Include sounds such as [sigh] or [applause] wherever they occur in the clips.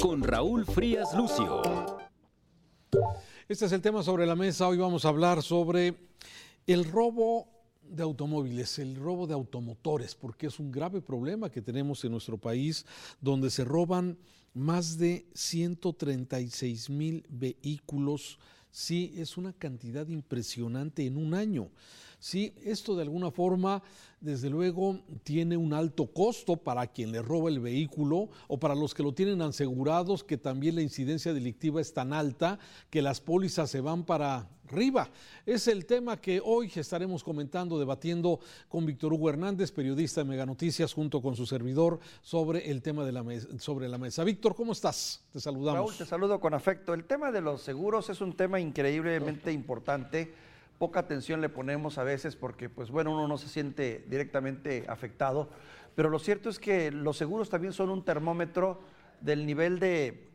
con Raúl Frías Lucio. Este es el tema sobre la mesa. Hoy vamos a hablar sobre el robo de automóviles, el robo de automotores, porque es un grave problema que tenemos en nuestro país, donde se roban más de 136 mil vehículos. Sí, es una cantidad impresionante en un año. Sí, esto de alguna forma, desde luego, tiene un alto costo para quien le roba el vehículo o para los que lo tienen asegurados, que también la incidencia delictiva es tan alta que las pólizas se van para arriba. Es el tema que hoy estaremos comentando, debatiendo con Víctor Hugo Hernández, periodista de Mega Noticias, junto con su servidor, sobre el tema de la mesa, sobre la mesa. Víctor, ¿cómo estás? Te saludamos. Raúl, te saludo con afecto. El tema de los seguros es un tema increíblemente importante poca atención le ponemos a veces porque, pues bueno, uno no se siente directamente afectado, pero lo cierto es que los seguros también son un termómetro del nivel de,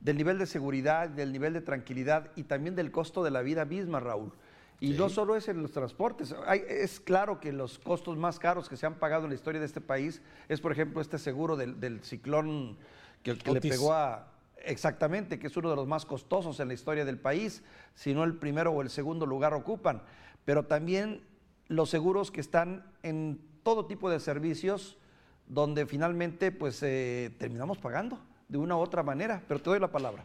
del nivel de seguridad, del nivel de tranquilidad y también del costo de la vida misma, Raúl. Y no solo es en los transportes. es claro que los costos más caros que se han pagado en la historia de este país es, por ejemplo, este seguro del, ciclón que, que le pegó a, Exactamente, que es uno de los más costosos en la historia del país, si no el primero o el segundo lugar ocupan, pero también los seguros que están en todo tipo de servicios donde finalmente pues eh, terminamos pagando de una u otra manera, pero te doy la palabra.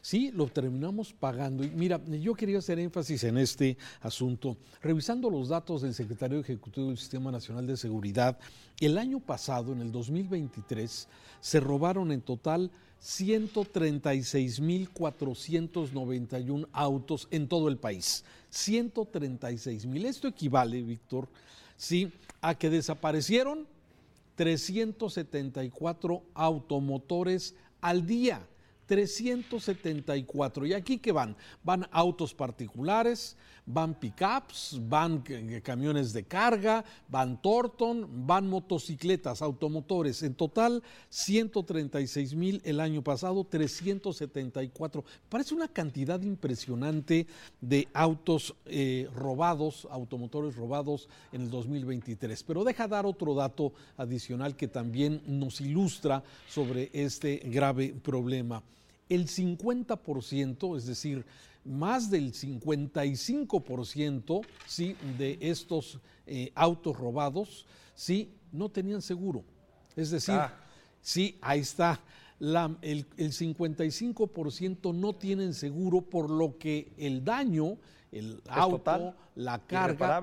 Sí, lo terminamos pagando. Y mira, yo quería hacer énfasis en este asunto. Revisando los datos del secretario ejecutivo del Sistema Nacional de Seguridad, el año pasado, en el 2023, se robaron en total 136.491 autos en todo el país. 136.000. Esto equivale, Víctor, sí, a que desaparecieron 374 automotores al día. 374. ¿Y aquí qué van? Van autos particulares, van pickups, van camiones de carga, van Torton, van motocicletas, automotores. En total, 136 mil el año pasado, 374. Parece una cantidad impresionante de autos eh, robados, automotores robados en el 2023. Pero deja dar otro dato adicional que también nos ilustra sobre este grave problema. El 50%, es decir, más del 55% ¿sí? de estos eh, autos robados ¿sí? no tenían seguro. Es decir, ah. sí, ahí está. el, 55% no tienen seguro, por lo que el daño, el auto, la carga,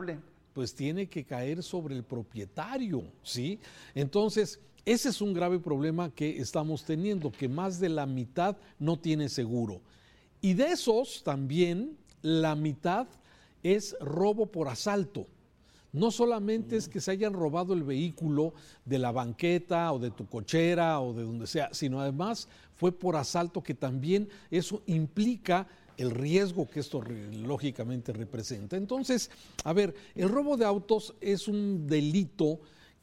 pues tiene que caer sobre el propietario, ¿sí? Entonces, ese es un grave problema que estamos teniendo, que más de la mitad no tiene seguro. Y de esos también la mitad es robo por asalto. No solamente es que se hayan robado el vehículo de la banqueta o de tu cochera o de donde sea, sino además fue por asalto que también eso implica el riesgo que esto lógicamente representa. Entonces, a ver, el robo de autos es un delito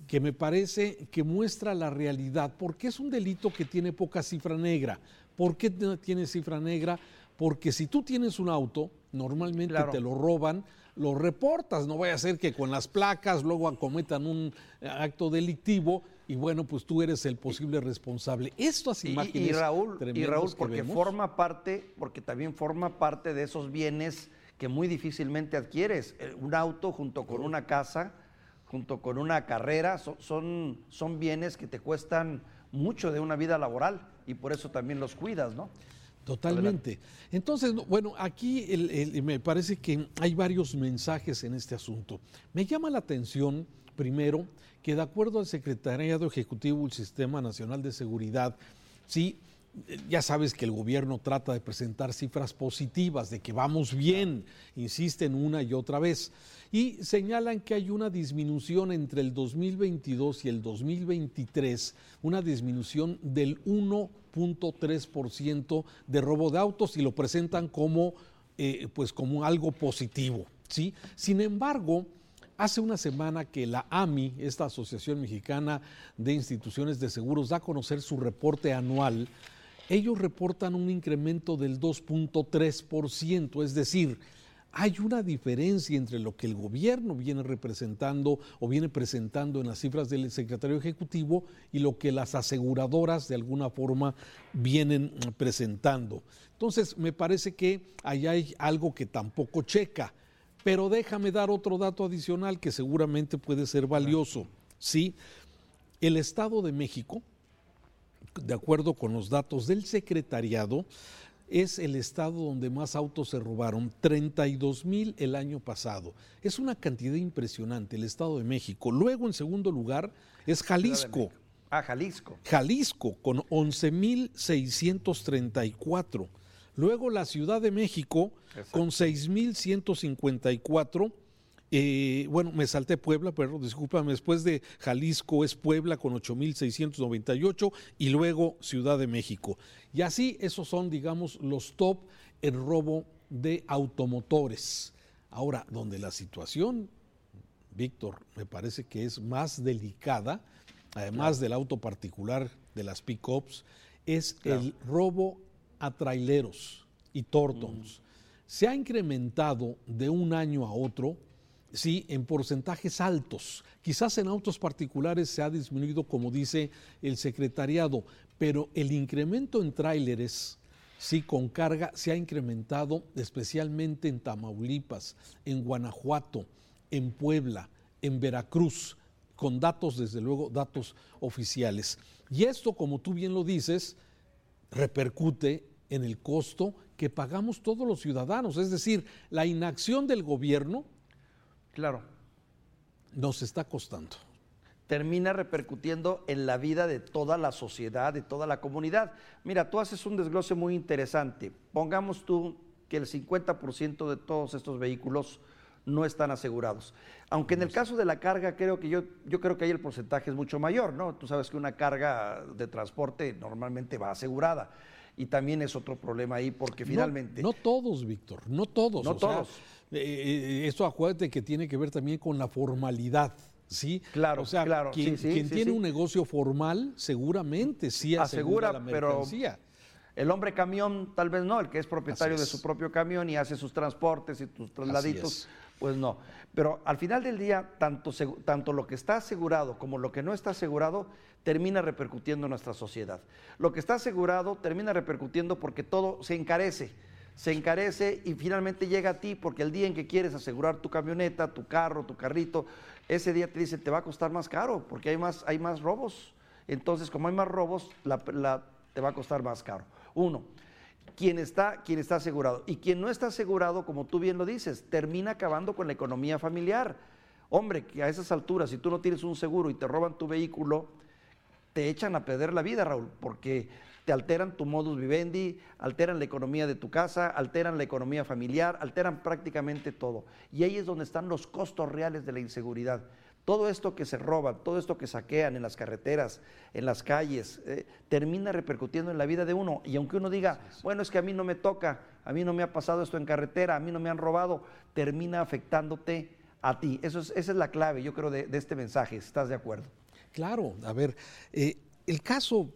que me parece que muestra la realidad, porque es un delito que tiene poca cifra negra. ¿Por qué tiene cifra negra? Porque si tú tienes un auto, normalmente te lo roban, lo reportas, no vaya a ser que con las placas luego acometan un eh, acto delictivo y bueno, pues tú eres el posible responsable. Estas imágenes y, Raúl, y Raúl porque forma parte, porque también forma parte de esos bienes que muy difícilmente adquieres. Eh, un auto junto con una casa, junto con una carrera, son, son bienes que te cuestan mucho de una vida laboral y por eso también los cuidas, ¿no? Totalmente. Entonces, bueno, aquí me parece que hay varios mensajes en este asunto. Me llama la atención, primero, que de acuerdo al Secretariado Ejecutivo del Sistema Nacional de Seguridad, sí, ya sabes que el gobierno trata de presentar cifras positivas, de que vamos bien, insisten una y otra vez, y señalan que hay una disminución entre el 2022 y el 2023, una disminución del 1.3% de robo de autos y lo presentan como, eh, pues como algo positivo. ¿sí? Sin embargo, Hace una semana que la AMI, esta Asociación Mexicana de Instituciones de Seguros, da a conocer su reporte anual ellos reportan un incremento del 2.3%, es decir, hay una diferencia entre lo que el gobierno viene representando o viene presentando en las cifras del secretario ejecutivo y lo que las aseguradoras de alguna forma vienen presentando. Entonces, me parece que ahí hay algo que tampoco checa. Pero déjame dar otro dato adicional que seguramente puede ser valioso. Sí, el Estado de México, de acuerdo con los datos del secretariado, es el estado donde más autos se robaron, 32 mil el año pasado. Es una cantidad impresionante el Estado de México. Luego, en segundo lugar, es Jalisco. Ah, Jalisco. Jalisco, con 11 mil 634. Luego la Ciudad de México, con 6 mil 154 eh, bueno, me salté Puebla, pero discúlpame, después de Jalisco es Puebla con 8.698 y luego Ciudad de México. Y así esos son, digamos, los top en robo de automotores. Ahora, donde la situación, Víctor, me parece que es más delicada, además del auto particular de las pick-ups, es el robo a traileros y tortons. Mm. Se ha incrementado de un año a otro sí, en porcentajes altos. Quizás en autos particulares se ha disminuido, como dice el secretariado, pero el incremento en tráileres, sí, con carga, se ha incrementado especialmente en Tamaulipas, en Guanajuato, en Puebla, en Veracruz, con datos, desde luego, datos oficiales. Y esto, como tú bien lo dices, repercute en el costo que pagamos todos los ciudadanos, es decir, la inacción del gobierno Claro. Nos está costando. Termina repercutiendo en la vida de toda la sociedad, de toda la comunidad. Mira, tú haces un desglose muy interesante. Pongamos tú que el 50% de todos estos vehículos no están asegurados. Aunque en el caso de la carga, creo que yo, yo creo que ahí el porcentaje es mucho mayor, ¿no? Tú sabes que una carga de transporte normalmente va asegurada. Y también es otro problema ahí, porque finalmente. No, todos, Víctor, no todos. No todos. Eh, eh, esto acuérdate que tiene que ver también con la formalidad. ¿sí? Claro, o sea, claro. Quien, tiene un negocio formal seguramente sí asegura, la mercancía. Pero el hombre camión tal vez no, el que es propietario de su propio camión y hace sus transportes y sus trasladitos, pues no. Pero al final del día, tanto, tanto lo que está asegurado como lo que no está asegurado termina repercutiendo en nuestra sociedad. Lo que está asegurado termina repercutiendo porque todo se encarece se encarece y finalmente llega a ti porque el día en que quieres asegurar tu camioneta, tu carro, tu carrito, ese día te dice te va a costar más caro porque hay más, hay más robos. Entonces, como hay más robos, te va a costar más caro. Uno, quien está, quien está asegurado. Y quien no está asegurado, como tú bien lo dices, termina acabando con la economía familiar. Hombre, que a esas alturas, si tú no tienes un seguro y te roban tu vehículo, te echan a perder la vida, Raúl, porque te alteran tu modus vivendi, alteran la economía de tu casa, alteran la economía familiar, alteran prácticamente todo. Y ahí es donde están los costos reales de la inseguridad. Todo esto que se roba, todo esto que saquean en las carreteras, en las calles, eh, termina repercutiendo en la vida de uno. Y aunque uno diga, bueno, es que a mí no me toca, a mí no me ha pasado esto en carretera, a mí no me han robado, termina afectándote a ti. Eso es, esa es la clave, yo creo, de, este mensaje. ¿Estás de acuerdo? Claro, a ver, eh, el caso,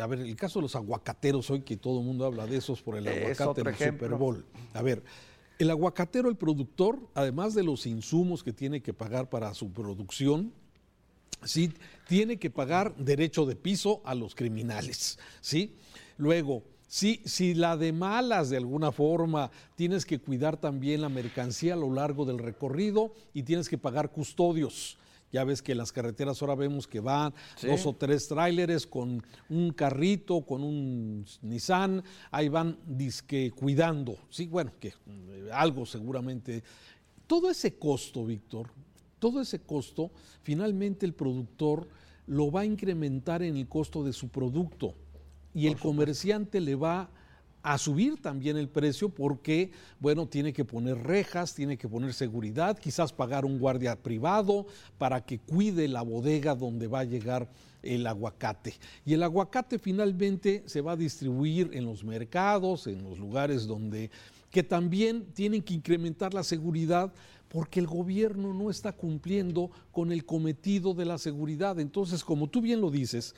a ver, el caso de los aguacateros, hoy que todo el mundo habla de esos por el aguacate del Super Bowl. A ver, el aguacatero, el productor, además de los insumos que tiene que pagar para su producción, sí, tiene que pagar derecho de piso a los criminales, ¿sí? Luego, si, si la de malas de alguna forma, tienes que cuidar también la mercancía a lo largo del recorrido y tienes que pagar custodios. Ya ves que en las carreteras ahora vemos que van dos o tres tráileres con un carrito, con un Nissan, ahí van disque cuidando. Sí, bueno, que eh, algo seguramente. Todo ese costo, Víctor, todo ese costo, finalmente el productor lo va a incrementar en el costo de su producto y el comerciante le va a subir también el precio porque, bueno, tiene que poner rejas, tiene que poner seguridad, quizás pagar un guardia privado para que cuide la bodega donde va a llegar el aguacate. Y el aguacate finalmente se va a distribuir en los mercados, en los lugares donde que también tienen que incrementar la seguridad porque el gobierno no está cumpliendo con el cometido de la seguridad. Entonces, como tú bien lo dices,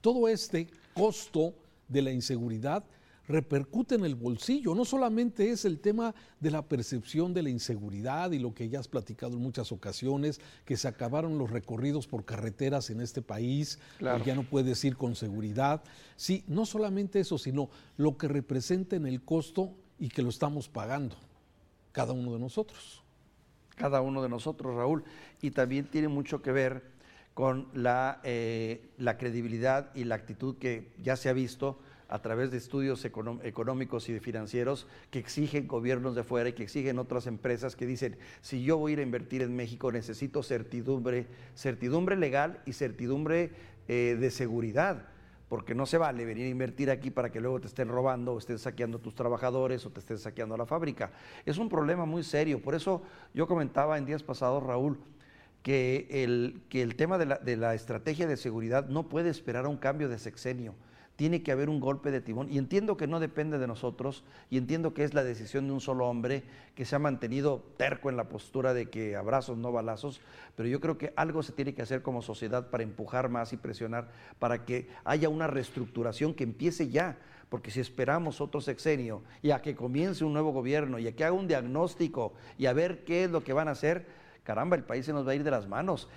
todo este costo de la inseguridad repercute en el bolsillo. No solamente es el tema de la percepción de la inseguridad y lo que ya has platicado en muchas ocasiones, que se acabaron los recorridos por carreteras en este país, que ya no puedes ir con seguridad. Sí, no solamente eso, sino lo que representa en el costo y que lo estamos pagando, cada uno de nosotros. Cada uno de nosotros, Raúl. Y también tiene mucho que ver con la, eh, la credibilidad y la actitud que ya se ha visto a través de estudios económicos y financieros que exigen gobiernos de fuera y que exigen otras empresas que dicen, si yo voy a ir a invertir en México necesito certidumbre, certidumbre legal y certidumbre eh, de seguridad, porque no se vale venir a invertir aquí para que luego te estén robando o estén saqueando tus trabajadores o te estén saqueando la fábrica. Es un problema muy serio, por eso yo comentaba en días pasados, Raúl, que el, que el tema de la, de la estrategia de seguridad no puede esperar a un cambio de sexenio tiene que haber un golpe de timón. Y entiendo que no depende de nosotros y entiendo que es la decisión de un solo hombre que se ha mantenido terco en la postura de que abrazos, no balazos, pero yo creo que algo se tiene que hacer como sociedad para empujar más y presionar para que haya una reestructuración que empiece ya. Porque si esperamos otro sexenio y a que comience un nuevo gobierno y a que haga un diagnóstico y a ver qué es lo que van a hacer, caramba, el país se nos va a ir de las manos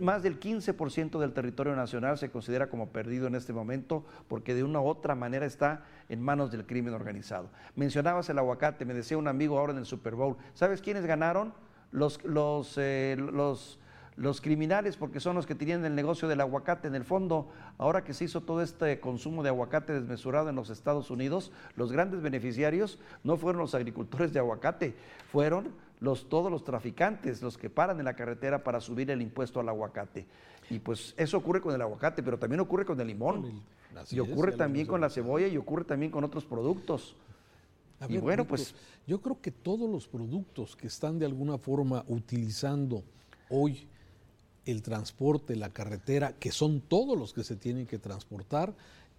más del 15% del territorio nacional se considera como perdido en este momento porque de una u otra manera está en manos del crimen organizado. Mencionabas el aguacate, me decía un amigo ahora en el Super Bowl, ¿sabes quiénes ganaron? Los, los, eh, los, los criminales, porque son los que tenían el negocio del aguacate. En el fondo, ahora que se hizo todo este consumo de aguacate desmesurado en los Estados Unidos, los grandes beneficiarios no fueron los agricultores de aguacate, fueron los, todos los traficantes, los que paran en la carretera para subir el impuesto al aguacate. Y pues eso ocurre con el aguacate, pero también ocurre con el limón. y ocurre también con la cebolla y ocurre también con otros productos. y bueno, pues yo creo que todos los productos que están de alguna forma utilizando hoy el transporte, la carretera, que son todos los que se tienen que transportar,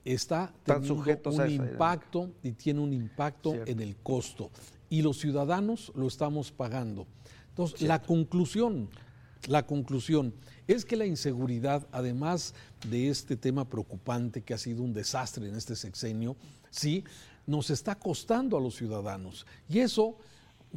está teniendo un impacto y tiene un impacto en el costo y los ciudadanos lo estamos pagando. Entonces, la conclusión, la conclusión es que la inseguridad, además de este tema preocupante que ha sido un desastre en este sexenio, sí, nos está costando a los ciudadanos. Y eso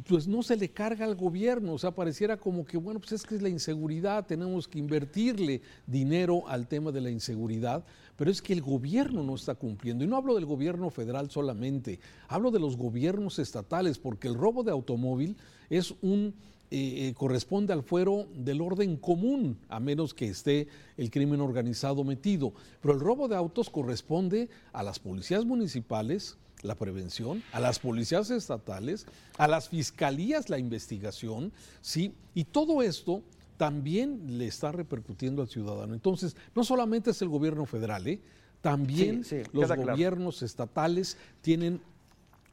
pues no se le carga al gobierno, o sea, pareciera como que, bueno, pues es que es la inseguridad, tenemos que invertirle dinero al tema de la inseguridad, pero es que el gobierno no está cumpliendo. Y no hablo del gobierno federal solamente, hablo de los gobiernos estatales, porque el robo de automóvil es un eh, eh, corresponde al fuero del orden común, a menos que esté el crimen organizado metido. Pero el robo de autos corresponde a las policías municipales, la prevención, a las policías estatales, a las fiscalías la investigación, ¿sí? Y todo esto también le está repercutiendo al ciudadano. Entonces, no solamente es el gobierno federal, ¿eh? también los gobiernos estatales tienen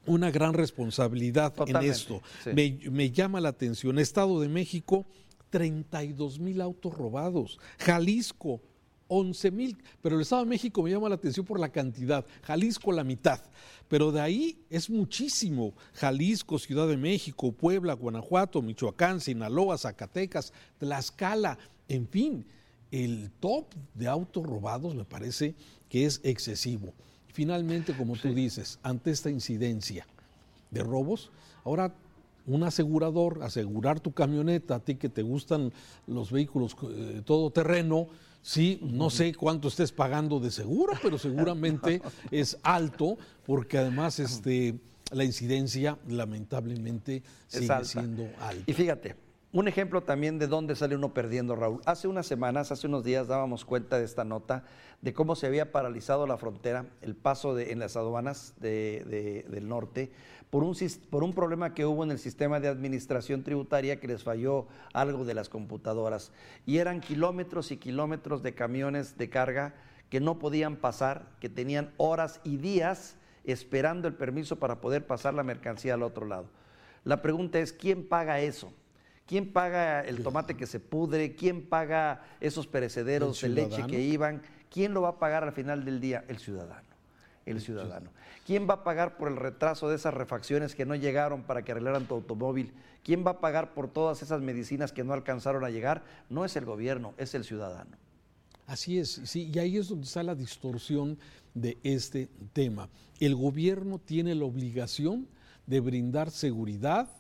una gran responsabilidad en esto. Me, me, llama la atención, Estado de México, 32 mil autos robados, Jalisco, 11 mil, pero el Estado de México me llama la atención por la cantidad, Jalisco la mitad, pero de ahí es muchísimo, Jalisco, Ciudad de México, Puebla, Guanajuato, Michoacán, Sinaloa, Zacatecas, Tlaxcala, en fin, el top de autos robados me parece que es excesivo. Finalmente, como tú dices, ante esta incidencia de robos, ahora un asegurador, asegurar tu camioneta, a ti que te gustan los vehículos eh, todo terreno, Sí, no sé cuánto estés pagando de seguro, pero seguramente [laughs] es alto, porque además este, la incidencia lamentablemente sigue siendo alta. Y fíjate, un ejemplo también de dónde sale uno perdiendo, Raúl. Hace unas semanas, hace unos días dábamos cuenta de esta nota de cómo se había paralizado la frontera, el paso en las aduanas del norte, por un, por un problema que hubo en el sistema de administración tributaria que les falló algo de las computadoras. Y eran kilómetros y kilómetros de camiones de carga que no podían pasar, que tenían horas y días esperando el permiso para poder pasar la mercancía al otro lado. La pregunta es, ¿quién paga eso? ¿Quién paga el tomate que se pudre? ¿Quién paga esos perecederos de leche que iban? ¿Quién lo va a pagar al final del día? El ciudadano el ciudadano. ¿Quién va a pagar por el retraso de esas refacciones que no llegaron para que arreglaran tu automóvil? ¿Quién va a pagar por todas esas medicinas que no alcanzaron a llegar? No es el gobierno, es el ciudadano. Así es, sí, y ahí es donde está la distorsión de este tema. El gobierno tiene la obligación de brindar seguridad,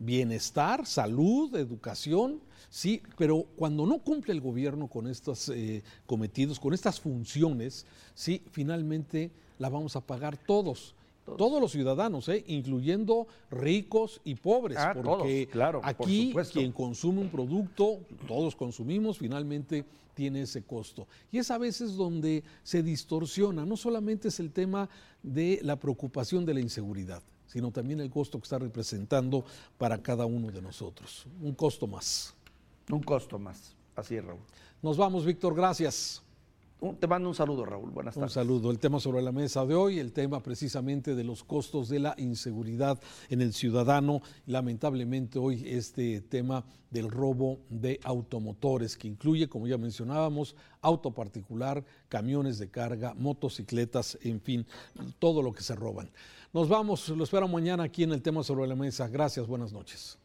bienestar, salud, educación, sí, pero cuando no cumple el gobierno con estos eh, cometidos, con estas funciones, sí, finalmente la vamos a pagar todos. Todos, los ciudadanos, ¿eh? incluyendo ricos y pobres, ah, porque claro, aquí quien consume un producto, todos consumimos, finalmente tiene ese costo. Y es a veces donde se distorsiona, no solamente es el tema de la preocupación de la inseguridad, sino también el costo que está representando para cada uno de nosotros. Un costo más. Un costo más. Así es, Raúl. Nos vamos, Víctor, gracias. Te mando un saludo, Raúl. Buenas tardes. Un saludo. El tema sobre la mesa de hoy, el tema precisamente de los costos de la inseguridad en el ciudadano. Lamentablemente hoy este tema del robo de automotores, que incluye, como ya mencionábamos, auto particular, camiones de carga, motocicletas, en fin, todo lo que se roban. Nos vamos, lo espero mañana aquí en el tema sobre la mesa. Gracias, buenas noches.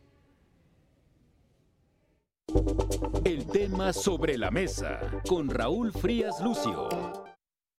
El tema sobre la mesa con Raúl Frías Lucio.